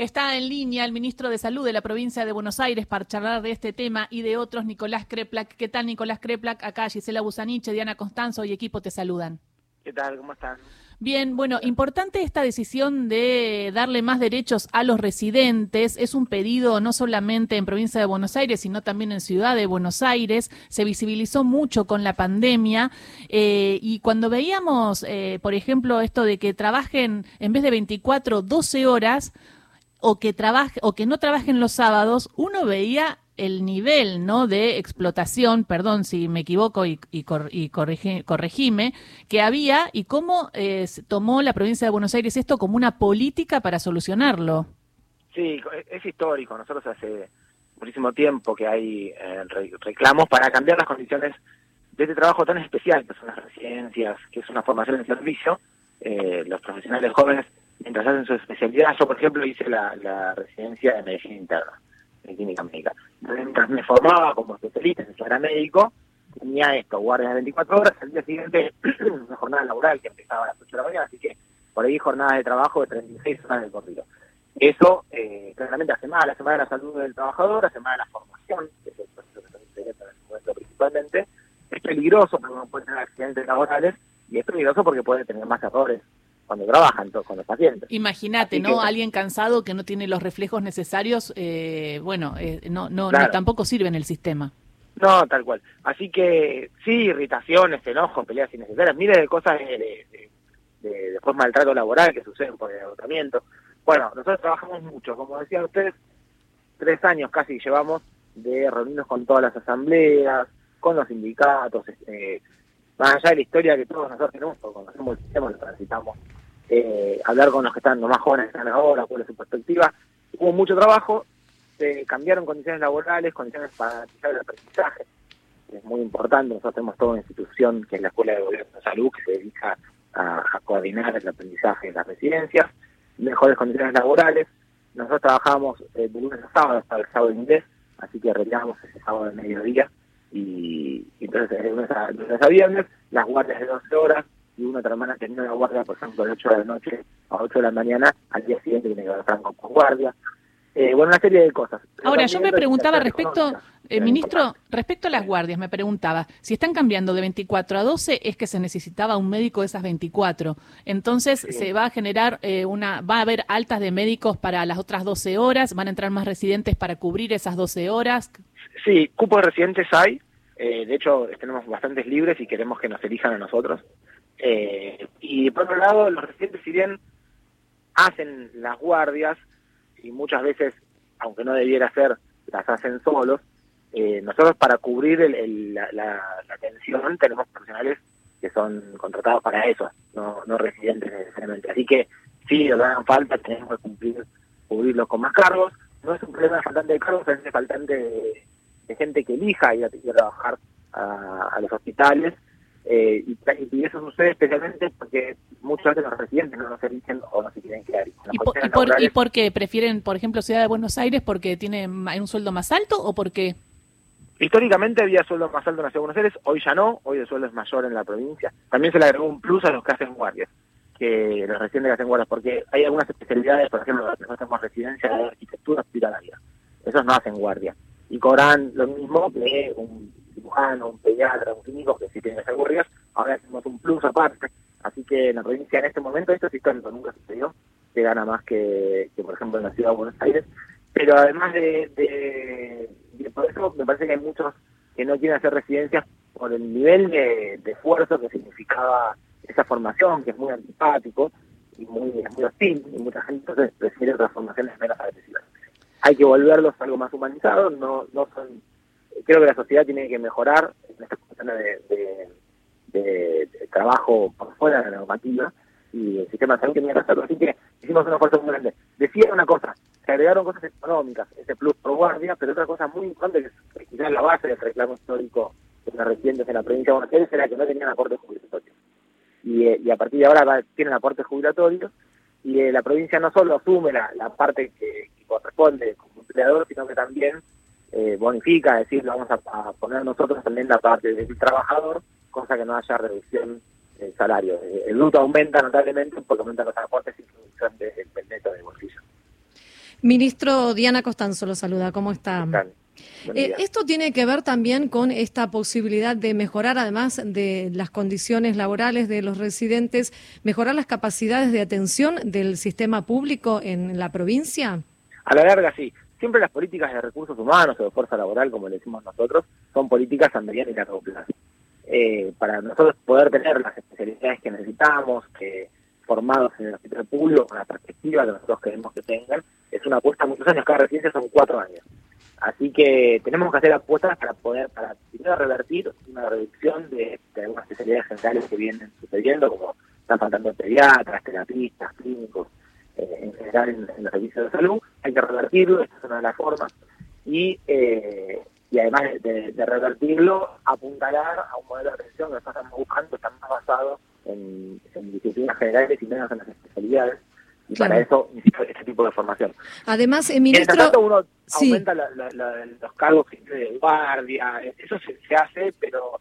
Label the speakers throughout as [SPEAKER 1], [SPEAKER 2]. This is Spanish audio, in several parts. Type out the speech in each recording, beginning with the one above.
[SPEAKER 1] Está en línea el ministro de Salud de la provincia de Buenos Aires para charlar de este tema y de otros, Nicolás Kreplak. ¿Qué tal, Nicolás Kreplak? Acá Gisela Busaniche, Diana Constanzo y equipo te saludan.
[SPEAKER 2] ¿Qué tal? ¿Cómo están?
[SPEAKER 1] Bien, bueno, importante esta decisión de darle más derechos a los residentes. Es un pedido no solamente en provincia de Buenos Aires, sino también en ciudad de Buenos Aires. Se visibilizó mucho con la pandemia eh, y cuando veíamos, eh, por ejemplo, esto de que trabajen en vez de 24, 12 horas o que trabaje o que no trabajen los sábados, uno veía el nivel ¿no? de explotación, perdón si me equivoco y, y, corregime, que había y cómo eh, tomó la provincia de Buenos Aires esto como una política para solucionarlo.
[SPEAKER 2] Sí, es histórico. Nosotros hace muchísimo tiempo que hay eh, reclamos para cambiar las condiciones de este trabajo tan especial, que son las residencias, que es una formación en servicio. Eh, los profesionales jóvenes, mientras hacen su especialidad, yo por ejemplo hice la, la residencia de medicina interna en clínica médica. Mientras me formaba como especialista en era médico, tenía esto, guardias de 24 horas, al día siguiente una jornada laboral que empezaba a las 8 de la mañana, así que por ahí jornadas de trabajo de 36 horas de corrido. Eso eh, claramente hace mal, hace mal a la salud del trabajador, hace mal a la formación, que es el proceso que se en este momento principalmente, es peligroso porque uno puede tener accidentes laborales y es peligroso porque puede tener más errores cuando trabajan con los pacientes.
[SPEAKER 1] Imagínate, ¿no? Alguien cansado que no tiene los reflejos necesarios, eh, bueno, eh, no, no, tampoco sirve en el sistema.
[SPEAKER 2] No, tal cual. Así que sí, irritaciones, enojos, peleas innecesarias, miles de cosas de, de, después maltrato laboral que suceden por el agotamiento. Bueno, nosotros trabajamos mucho, como decían ustedes, tres años casi llevamos de reunirnos con todas las asambleas, con los sindicatos, eh, más allá de la historia que todos nosotros tenemos, porque conocemos el sistema, lo transitamos eh, hablar con los que están, los más jóvenes que están ahora, cuál es su perspectiva. Hubo mucho trabajo, se cambiaron condiciones laborales, condiciones para el aprendizaje. Es muy importante, nosotros tenemos toda una institución que es la Escuela de Gobierno de Salud que se dedica a, coordinar el aprendizaje de las residencias, mejores condiciones laborales. Nosotros trabajamos eh, de lunes a sábado hasta el sábado inglés, así que retiramos ese sábado de mediodía y, entonces de lunes a, lunes a viernes, las guardias de 12 horas, y una otra hermana tenía una guardia, por ejemplo, de 8 de la noche a 8 de la mañana, al día siguiente tiene que estar con guardia. Eh, bueno, una serie de cosas.
[SPEAKER 1] Ahora, yo me preguntaba respecto, eh, ministro, respecto a las guardias, me preguntaba, si están cambiando de 24 a 12, es que se necesitaba un médico de esas 24. Entonces, se va a generar eh, una, va a haber altas de médicos para las otras 12 horas, van a entrar más residentes para cubrir esas 12 horas.
[SPEAKER 2] Sí, cupos de residentes hay. de hecho, tenemos bastantes libres y queremos que nos elijan a nosotros. Eh, y por otro lado, los residentes, si bien hacen las guardias, y muchas veces, aunque no debiera ser, las hacen solos, eh, nosotros para cubrir el, la, la, atención tenemos profesionales que son contratados para eso, no, residentes necesariamente. Así que sí, nos dan falta, tenemos que cumplir, cubrirlos con más cargos. No es un problema de faltante de cargos, es faltante de, gente que elija ir a, trabajar a los hospitales eh, y, eso sucede especialmente porque muchos de los residentes no nos eligen o no se quieren quedar. ¿Y,
[SPEAKER 1] por, ¿Y por qué? ¿Prefieren, por ejemplo, Ciudad de Buenos Aires porque tiene un sueldo más alto o por qué?
[SPEAKER 2] Históricamente había sueldo más alto en la Ciudad de Buenos Aires, hoy ya no, hoy el sueldo es mayor en la provincia. También se le agregó un plus a los que hacen guardias, que los residentes que hacen guardias, porque hay algunas especialidades, por ejemplo, nosotros tenemos residencia de arquitectura hospitalaria, esos no hacen guardia, y cobran lo mismo que un cirujano, un pediatra, un clínico que sí tiene guardias, ahora hacemos un plus aparte. Así que en la provincia en este momento, esto es histórico, nunca sucedió, se gana más que, por ejemplo en la ciudad de Buenos Aires. Pero además de, de, por eso me parece que hay muchos que no quieren hacer residencias por el nivel de, esfuerzo que significaba esa formación, que es muy antipático y muy, muy hostil, y mucha gente entonces prefiere otras formaciones menos agresivas. Hay que volverlos algo más humanizado, no, no son creo que la sociedad tiene que mejorar en esta cuestión de, de, trabajo por fuera de la normativa y el sistema de salud tenía que hacerlo. Así que hicimos una fuerza muy grande. Decía una cosa, se agregaron cosas económicas, ese plus por guardia, pero otra cosa muy importante que es quizás la base del reclamo histórico de los residentes en la provincia de Buenos Aires era que no tenían aportes jubilatorios. Y, eh, y a partir de ahora tienen aportes jubilatorios y eh, la provincia no solo asume la, la parte que, que corresponde como empleador, sino que también eh, bonifica, es decir, vamos a, poner nosotros también la parte del trabajador, cosa que no haya reducción del salario. El luto aumenta notablemente porque aumentan los aportes y producción del neto de bolsillo.
[SPEAKER 3] Ministro Diana Costanzo lo saluda, ¿cómo está? Eh, esto tiene que ver también con esta posibilidad de mejorar, además de las condiciones laborales de los residentes, mejorar las capacidades de atención del sistema público en la provincia.
[SPEAKER 2] A la larga, sí. Siempre las políticas de recursos humanos o de fuerza laboral, como le decimos nosotros, son políticas a mediano y largo. Eh, para nosotros poder tener las especialidades que necesitamos, que formados en el hospital público, con la perspectiva que nosotros queremos que tengan, es una apuesta muchos años. Cada residencia son cuatro años. Así que tenemos que hacer apuestas para poder, para primero revertir una reducción de, algunas especialidades generales que vienen sucediendo, como están faltando pediatras, terapistas, clínicos, eh, en general en, los servicios de salud. Hay que revertirlo, esta es una de las formas. Y, eh, y además de, revertirlo, apuntalar a un modelo de atención que nosotros estamos buscando, está más basado en, en disciplinas generales y menos en las especialidades y para eso necesito este tipo de formación.
[SPEAKER 3] Además, el ministro...
[SPEAKER 2] tanto uno aumenta los cargos de guardia, eso se, hace, pero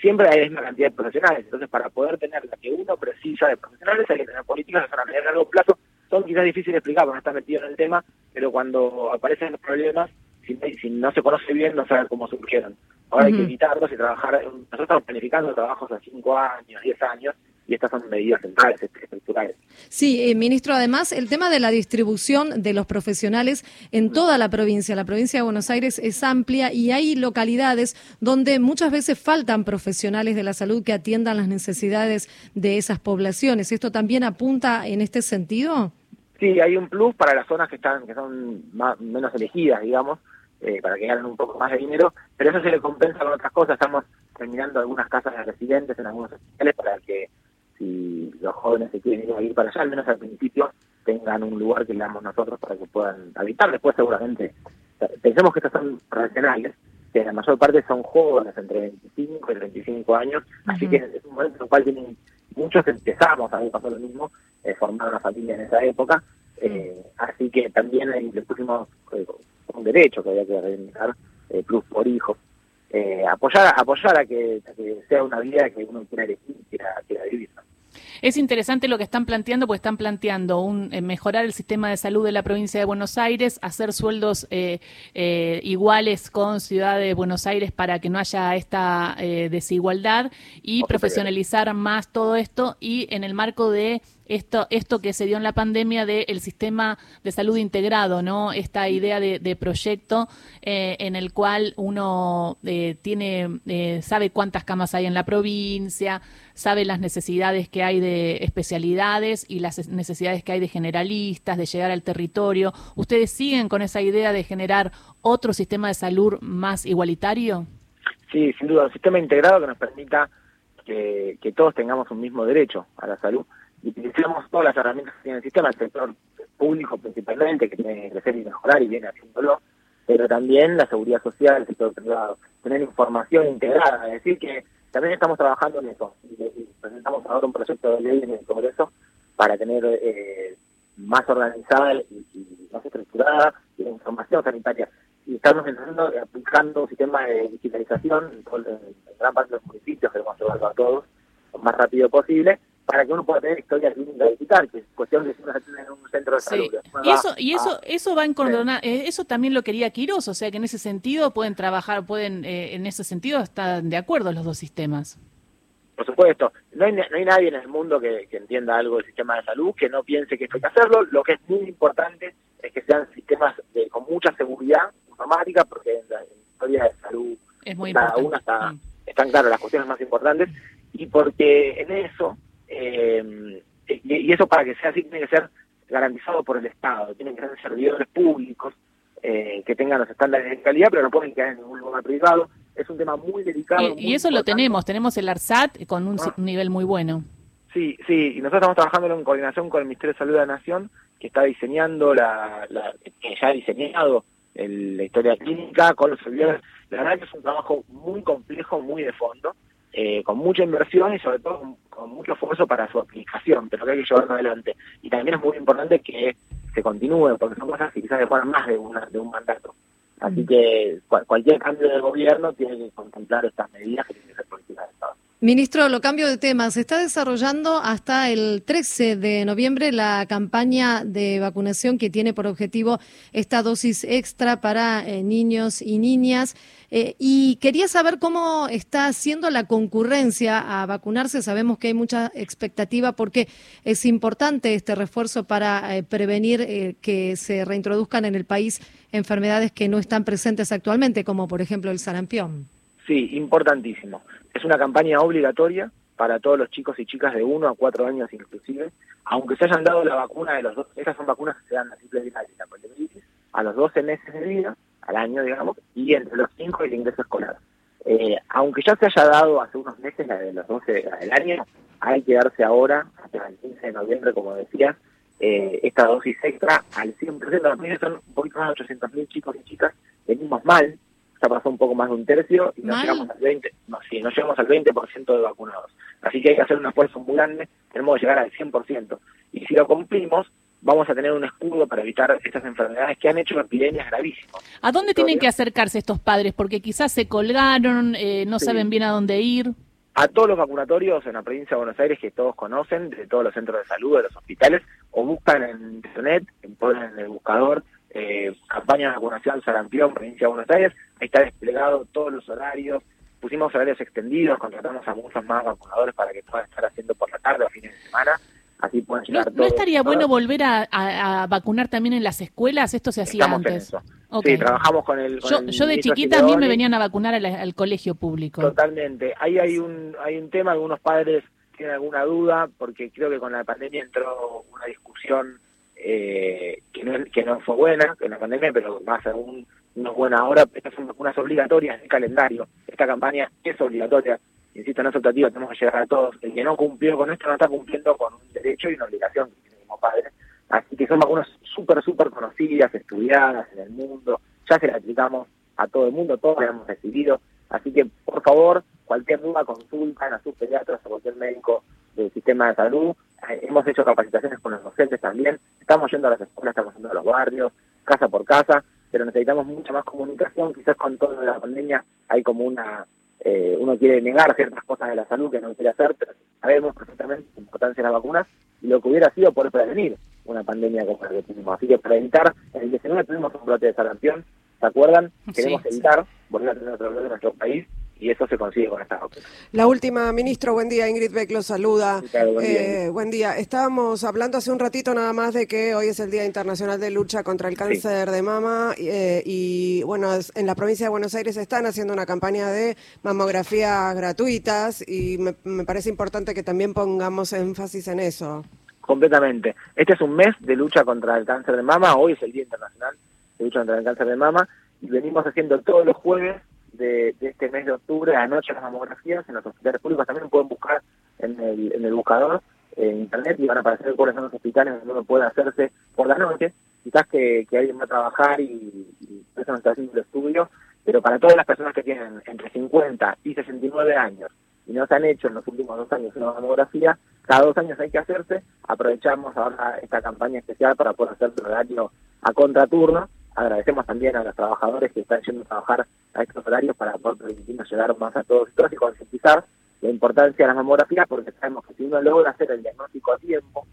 [SPEAKER 2] siempre hay la misma cantidad de profesionales. Entonces, para poder tener la que uno precisa de profesionales, hay que tener políticas que son a largo plazo. Son quizás difíciles de explicar, porque no está metido en el tema, pero cuando aparecen los problemas, si, si no se conoce bien, no sabe cómo surgieron. Ahora hay que evitarlos y trabajar. Nosotros estamos planificando trabajos a 5 años, 10 años, y estas son medidas centrales, estructurales.
[SPEAKER 3] Sí, eh, ministro, además el tema de la distribución de los profesionales en toda la provincia. La provincia de Buenos Aires es amplia y hay localidades donde muchas veces faltan profesionales de la salud que atiendan las necesidades de esas poblaciones. ¿Esto también apunta en este sentido?
[SPEAKER 2] Sí, hay un plus para las zonas que están que son menos elegidas, digamos, eh, para que ganen un poco más de dinero, pero eso se le compensa con otras cosas. Estamos terminando algunas casas de residentes en algunos hospitales para que si los jóvenes se quieren ir, para allá, al menos al principio tengan un lugar que le damos nosotros para que puedan habitar. Después seguramente, pensemos que estos son profesionales, que la mayor parte son jóvenes entre 25 y 35 años, así que es un momento en el cual tienen muchos empezamos, a mí pasó lo mismo, formar una familia en esa época, eh, así que también le pusimos eh, un derecho que había que reivindicar, eh, plus por hijos, eh, apoyar, apoyar a que, sea una vida que uno quiera elegir, quiera, quiera vivir.
[SPEAKER 1] Es interesante lo que están planteando, porque están planteando un, eh, mejorar el sistema de salud de la provincia de Buenos Aires, hacer sueldos eh, eh, iguales con Ciudad de Buenos Aires para que no haya esta desigualdad y profesionalizar más todo esto y en el marco de esto, esto que se dio en la pandemia del sistema de salud integrado, ¿no? Esta idea de, proyecto en el cual uno tiene, sabe cuántas camas hay en la provincia, sabe las necesidades que hay de especialidades y las necesidades que hay de generalistas, de llegar al territorio. ¿Ustedes siguen con esa idea de generar otro sistema de salud más igualitario?
[SPEAKER 2] Sí, sin duda, un sistema integrado que nos permita que, todos tengamos un mismo derecho a la salud y utilicemos todas las herramientas que tiene el sistema, el sector público principalmente, que tiene que crecer y mejorar y viene haciéndolo, pero también la seguridad social, el sector privado, tener información integrada, es decir, que también estamos trabajando en eso. Y, presentamos ahora un proyecto de ley en el Congreso para tener eh, más organizada y, más estructurada la información sanitaria. Y estamos empezando aplicando un sistema de digitalización en, gran parte de los municipios, queremos llevarlo a todos lo más rápido posible, para que uno pueda tener historia clínica digital, que es cuestión de si uno se en un centro de salud.
[SPEAKER 1] Y eso, y eso, eso va en eh, eso también lo quería Quiroz, o sea que en ese sentido pueden trabajar, pueden, eh, en ese sentido están de acuerdo los dos sistemas.
[SPEAKER 2] Por supuesto, no hay, no hay nadie en el mundo que, entienda algo del sistema de salud, que no piense que esto hay que hacerlo. Lo que es muy importante es que sean sistemas de, con mucha seguridad informática, porque en la historia de salud
[SPEAKER 1] es muy cada una
[SPEAKER 2] está, mm. están claras las cuestiones más importantes, y porque en eso eh, y, eso para que sea así tiene que ser garantizado por el Estado, tienen que ser servidores públicos eh, que tengan los estándares de calidad, pero no pueden quedar en ningún lugar privado. Es un tema muy delicado.
[SPEAKER 1] Y, eso lo tenemos, tenemos el ARSAT con un ah. nivel muy bueno.
[SPEAKER 2] Sí, sí, y nosotros estamos trabajando en coordinación con el Ministerio de Salud de la Nación, que está diseñando, la, que ya ha diseñado la historia clínica con los servidores. La verdad que es un trabajo muy complejo, muy de fondo, eh, con mucha inversión y sobre todo mucho esfuerzo para su aplicación, pero que hay que llevarlo adelante. Y también es muy importante que se continúe, porque son cosas que quizás demoran más de, una, de un mandato. Así mm. que cualquier cambio de gobierno tiene que contemplar estas medidas que tienen que ser políticas de Estado.
[SPEAKER 3] Ministro, lo cambio de tema. Se está desarrollando hasta el 13 de noviembre la campaña de vacunación que tiene por objetivo esta dosis extra para eh, niños y niñas. Eh, y quería saber cómo está haciendo la concurrencia a vacunarse. Sabemos que hay mucha expectativa porque es importante este refuerzo para eh, prevenir que se reintroduzcan en el país enfermedades que no están presentes actualmente, como por ejemplo el sarampión.
[SPEAKER 2] Sí, importantísimo. Es una campaña obligatoria para todos los chicos y chicas de 1 a 4 años inclusive, aunque se hayan dado la vacuna de los dos, estas son vacunas que se dan a triple y la poliomielitis, a los 12 meses de vida, al año digamos, y entre los 5 el ingreso escolar. Eh, aunque ya se haya dado hace unos meses la de los 12 del año, hay que darse ahora, hasta el 15 de noviembre, como decías, eh, esta dosis extra al 100%. Los niños son un poquito más de 800.000 chicos y chicas, venimos mal, ya pasó un poco más de un tercio y no llegamos al 20, no, sí, no llegamos al 20% de vacunados. Así que hay que hacer un esfuerzo muy grande, tenemos que llegar al 100%. Y si lo cumplimos, vamos a tener un escudo para evitar estas enfermedades que han hecho epidemias gravísimas.
[SPEAKER 1] ¿A dónde tienen que acercarse estos padres? Porque quizás se colgaron, eh, no saben bien a dónde ir.
[SPEAKER 2] A todos los vacunatorios en la provincia de Buenos Aires que todos conocen, de todos los centros de salud, de los hospitales, o buscan en internet, ponen en el buscador eh, campaña de vacunación sarampión, provincia de Buenos Aires, ahí está desplegado todos los horarios, pusimos horarios extendidos, contratamos a muchos más vacunadores para que puedan estar haciendo por la tarde o fines de semana, así pueden llegar
[SPEAKER 1] ¿No, ¿no estaría bueno volver a, vacunar también en las escuelas? Esto se hacía antes.
[SPEAKER 2] Sí, trabajamos con el...
[SPEAKER 1] yo, de chiquita a mí me venían a vacunar al, colegio público.
[SPEAKER 2] Totalmente. Ahí hay un, hay un tema, algunos padres tienen alguna duda, porque creo que con la pandemia entró una discusión eh, que, no, que no fue buena en la pandemia, pero más aún no es buena ahora. Estas son vacunas obligatorias de calendario. Esta campaña es obligatoria. Insisto, no es optativa, tenemos que llegar a todos. El que no cumplió con esto no está cumpliendo con un derecho y una obligación que tiene como padre. Así que son vacunas súper, súper conocidas, estudiadas en el mundo. Ya se las aplicamos a todo el mundo, todos las hemos recibido. Así que, por favor, cualquier duda, consultan a sus pediatras, a cualquier médico del sistema de salud. Eh, hemos hecho capacitaciones con los docentes también. Estamos yendo a las escuelas, estamos yendo a los barrios, casa por casa, pero necesitamos mucha más comunicación. Quizás con toda la pandemia hay como una... Eh, uno quiere negar ciertas cosas de la salud que no quiere hacer, pero sabemos perfectamente la importancia de las vacunas y lo que hubiera sido por prevenir una pandemia como la que tuvimos. Así que para evitar, en el 19 tuvimos un brote de sarampión, ¿se acuerdan? Queremos evitar volver a tener otro brote en nuestro país y eso se consigue con esta vacuna.
[SPEAKER 4] La última, ministro, buen día, Ingrid Beck lo saluda. Eh, buen, día. Estábamos hablando hace un ratito nada más de que hoy es el Día Internacional de Lucha contra el Cáncer de Mama eh, y bueno, en la provincia de Buenos Aires están haciendo una campaña de mamografías gratuitas y me, me parece importante que también pongamos énfasis en eso.
[SPEAKER 2] Completamente. Este es un mes de lucha contra el cáncer de mama, hoy es el Día Internacional de Lucha contra el Cáncer de Mama y venimos haciendo todos los jueves de, este mes de octubre, anoche las mamografías en los hospitales públicos también pueden buscar en el, en el buscador en internet y van a aparecer cuáles son los hospitales donde uno puede hacerse por la noche. Quizás que, que alguien va a trabajar y, eso no está haciendo el estudio, pero para todas las personas que tienen entre 50 y 69 años y no se han hecho en los últimos dos años una mamografía, cada dos años hay que hacerse. Aprovechamos ahora esta campaña especial para poder hacer el horario a contraturno Agradecemos también a los trabajadores que están yendo a trabajar a estos horarios para poder permitirnos llegar más a todos y concientizar la importancia de la mamografía, porque sabemos que si uno logra hacer el diagnóstico a tiempo,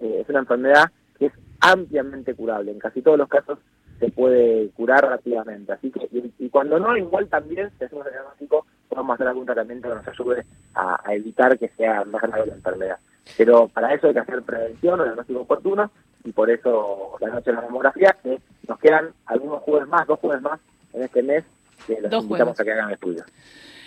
[SPEAKER 2] eh, es una enfermedad que es ampliamente curable. En casi todos los casos se puede curar rápidamente. Así que, y, cuando no, igual también, si hacemos el diagnóstico, podemos hacer algún tratamiento que nos ayude a, evitar que sea más grave la enfermedad. Pero para eso hay que hacer prevención o diagnóstico oportuno, y por eso la noche de la mamografía, que nos quedan algunos jueves más, dos jueves más en este mes, que los invitamos a que hagan estudios.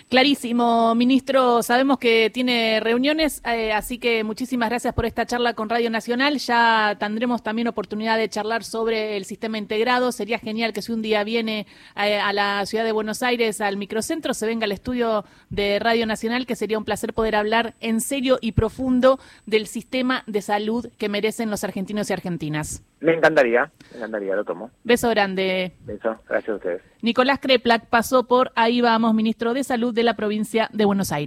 [SPEAKER 1] Clarísimo, ministro. Sabemos que tiene reuniones, eh, así que muchísimas gracias por esta charla con Radio Nacional. Ya tendremos también oportunidad de charlar sobre el sistema integrado. Sería genial que si un día viene eh, a la ciudad de Buenos Aires, al microcentro, se venga al estudio de Radio Nacional, que sería un placer poder hablar en serio y profundo del sistema de salud que merecen los argentinos y argentinas.
[SPEAKER 2] Me encantaría, me encantaría, lo tomo.
[SPEAKER 1] Beso grande.
[SPEAKER 2] Beso, gracias a ustedes.
[SPEAKER 1] Nicolás Kreplak pasó por Ahí Vamos, ministro de Salud de la provincia de Buenos Aires.